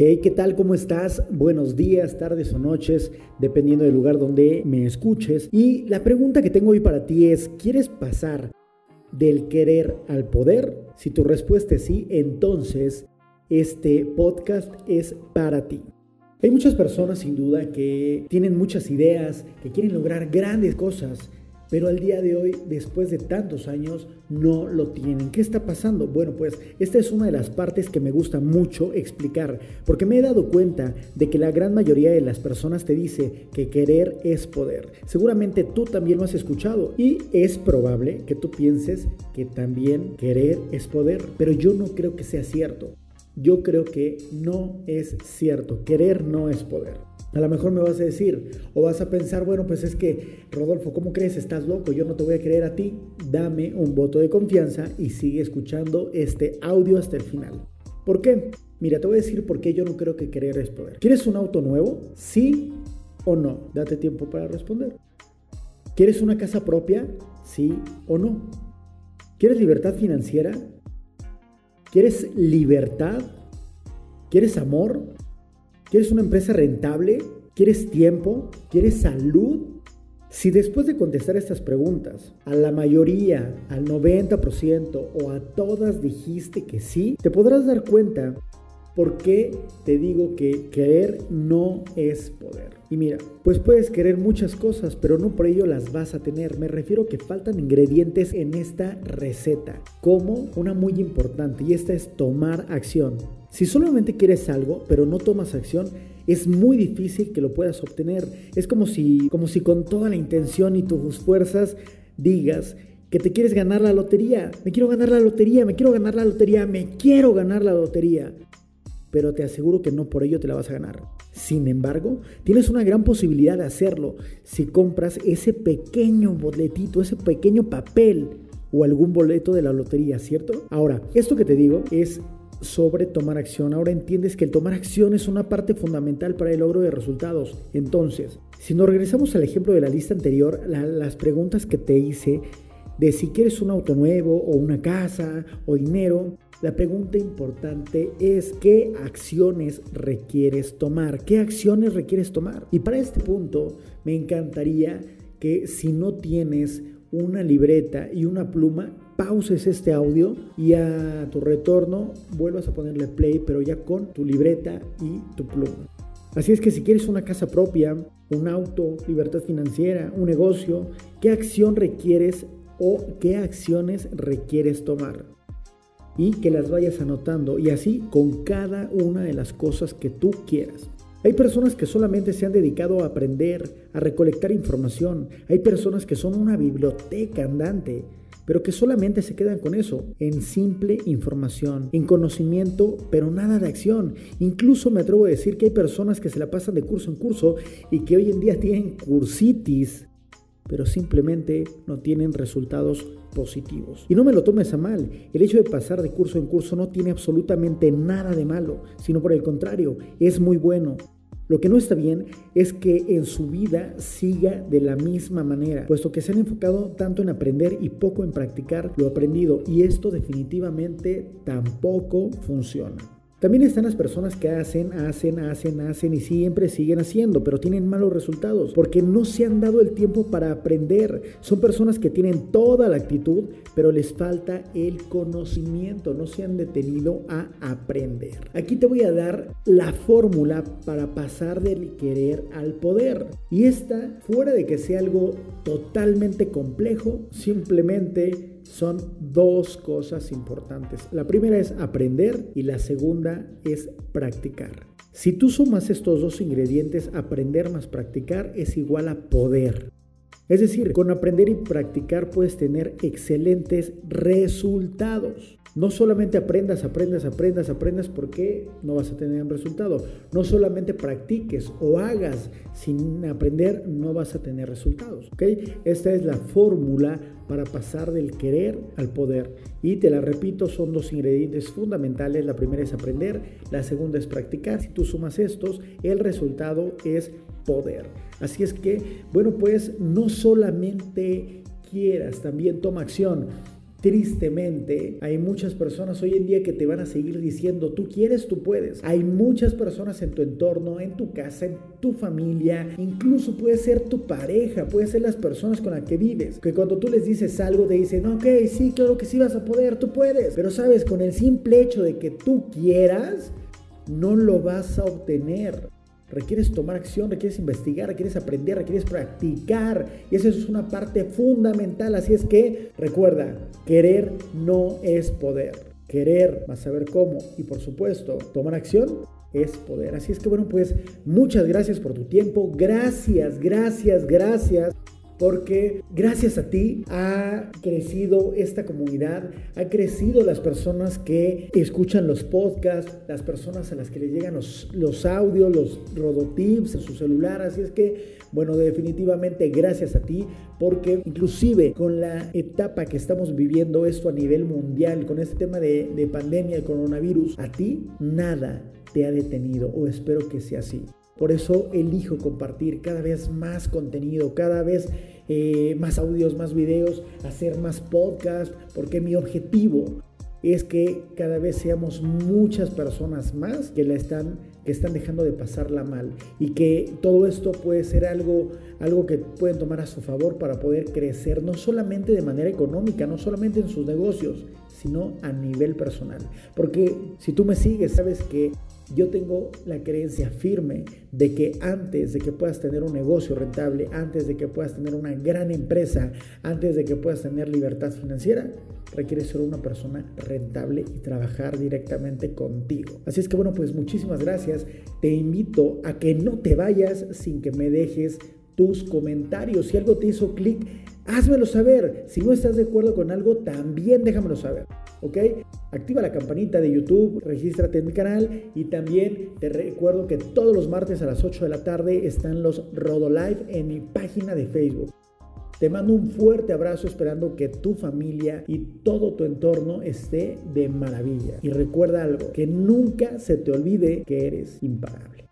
Hey, ¿qué tal? ¿Cómo estás? Buenos días, tardes o noches, dependiendo del lugar donde me escuches. Y la pregunta que tengo hoy para ti es, ¿quieres pasar del querer al poder? Si tu respuesta es sí, entonces este podcast es para ti. Hay muchas personas sin duda que tienen muchas ideas, que quieren lograr grandes cosas, pero al día de hoy, después de tantos años, no lo tienen. ¿Qué está pasando? Bueno, pues esta es una de las partes que me gusta mucho explicar, porque me he dado cuenta de que la gran mayoría de las personas te dice que querer es poder. Seguramente tú también lo has escuchado y es probable que tú pienses que también querer es poder, pero yo no creo que sea cierto. Yo creo que no es cierto. Querer no es poder. A lo mejor me vas a decir o vas a pensar, bueno, pues es que, Rodolfo, ¿cómo crees? Estás loco, yo no te voy a creer a ti. Dame un voto de confianza y sigue escuchando este audio hasta el final. ¿Por qué? Mira, te voy a decir por qué yo no creo que querer es poder. ¿Quieres un auto nuevo? ¿Sí o no? Date tiempo para responder. ¿Quieres una casa propia? ¿Sí o no? ¿Quieres libertad financiera? ¿Quieres libertad? ¿Quieres amor? ¿Quieres una empresa rentable? ¿Quieres tiempo? ¿Quieres salud? Si después de contestar estas preguntas, a la mayoría, al 90% o a todas dijiste que sí, te podrás dar cuenta por qué te digo que querer no es poder. Y mira, pues puedes querer muchas cosas, pero no por ello las vas a tener. Me refiero que faltan ingredientes en esta receta, como una muy importante, y esta es tomar acción. Si solamente quieres algo, pero no tomas acción, es muy difícil que lo puedas obtener. Es como si, como si con toda la intención y tus fuerzas digas que te quieres ganar la lotería. Me quiero ganar la lotería, me quiero ganar la lotería, me quiero ganar la lotería. Pero te aseguro que no por ello te la vas a ganar. Sin embargo, tienes una gran posibilidad de hacerlo si compras ese pequeño boletito, ese pequeño papel o algún boleto de la lotería, ¿cierto? Ahora, esto que te digo es sobre tomar acción. Ahora entiendes que el tomar acción es una parte fundamental para el logro de resultados. Entonces, si nos regresamos al ejemplo de la lista anterior, las preguntas que te hice de si quieres un auto nuevo o una casa o dinero, la pregunta importante es qué acciones requieres tomar, qué acciones requieres tomar. Y para este punto me encantaría que si no tienes una libreta y una pluma, pauses este audio y a tu retorno vuelvas a ponerle play, pero ya con tu libreta y tu pluma. Así es que si quieres una casa propia, un auto, libertad financiera, un negocio, ¿qué acción requieres o qué acciones requieres tomar? Y que las vayas anotando y así con cada una de las cosas que tú quieras. Hay personas que solamente se han dedicado a aprender, a recolectar información. Hay personas que son una biblioteca andante pero que solamente se quedan con eso, en simple información, en conocimiento, pero nada de acción. Incluso me atrevo a decir que hay personas que se la pasan de curso en curso y que hoy en día tienen cursitis, pero simplemente no tienen resultados positivos. Y no me lo tomes a mal, el hecho de pasar de curso en curso no tiene absolutamente nada de malo, sino por el contrario, es muy bueno. Lo que no está bien es que en su vida siga de la misma manera, puesto que se han enfocado tanto en aprender y poco en practicar lo aprendido y esto definitivamente tampoco funciona. También están las personas que hacen, hacen, hacen, hacen y siempre siguen haciendo, pero tienen malos resultados porque no se han dado el tiempo para aprender. Son personas que tienen toda la actitud, pero les falta el conocimiento, no se han detenido a aprender. Aquí te voy a dar la fórmula para pasar del querer al poder. Y esta, fuera de que sea algo totalmente complejo, simplemente son dos cosas importantes. La primera es aprender y la segunda es practicar. Si tú sumas estos dos ingredientes, aprender más practicar es igual a poder. Es decir, con aprender y practicar puedes tener excelentes resultados. No solamente aprendas, aprendas, aprendas, aprendas porque no vas a tener un resultado. No solamente practiques o hagas sin aprender, no vas a tener resultados. ¿ok? Esta es la fórmula para pasar del querer al poder. Y te la repito, son dos ingredientes fundamentales. La primera es aprender, la segunda es practicar. Si tú sumas estos, el resultado es poder. Así es que, bueno, pues no solamente quieras, también toma acción. tristemente hay muchas personas hoy en día que te van a seguir diciendo, tú quieres, tú puedes. Hay muchas personas en tu entorno, en tu casa, en tu familia, incluso puede ser tu pareja, puede ser las personas con las que vives, que cuando tú les dices algo te dicen, ok, sí, claro que sí vas a poder, tú puedes. Pero sabes, con el simple hecho de que tú quieras, no lo vas a obtener. Requieres tomar acción, requieres investigar, requieres aprender, requieres practicar. Y eso es una parte fundamental. Así es que recuerda, querer no es poder. Querer, a saber cómo. Y por supuesto, tomar acción es poder. Así es que bueno, pues muchas gracias por tu tiempo. Gracias, gracias, gracias porque gracias a ti ha crecido esta comunidad, ha crecido las personas que escuchan los podcasts, las personas a las que le llegan los, los audios, los rodotips en su celular, así es que, bueno, definitivamente gracias a ti, porque inclusive con la etapa que estamos viviendo esto a nivel mundial, con este tema de, de pandemia, el coronavirus, a ti nada te ha detenido, o espero que sea así. Por eso elijo compartir cada vez más contenido, cada vez eh, más audios, más videos, hacer más podcasts, porque mi objetivo es que cada vez seamos muchas personas más que la están que están dejando de pasarla mal y que todo esto puede ser algo algo que pueden tomar a su favor para poder crecer no solamente de manera económica, no solamente en sus negocios, sino a nivel personal. Porque si tú me sigues, sabes que yo tengo la creencia firme de que antes de que puedas tener un negocio rentable, antes de que puedas tener una gran empresa, antes de que puedas tener libertad financiera, requiere ser una persona rentable y trabajar directamente contigo. Así es que bueno, pues muchísimas gracias. Te invito a que no te vayas sin que me dejes tus comentarios. Si algo te hizo clic, házmelo saber. Si no estás de acuerdo con algo, también déjamelo saber. ¿Ok? Activa la campanita de YouTube, regístrate en mi canal y también te recuerdo que todos los martes a las 8 de la tarde están los Rodo Live en mi página de Facebook. Te mando un fuerte abrazo esperando que tu familia y todo tu entorno esté de maravilla. Y recuerda algo, que nunca se te olvide que eres imparable.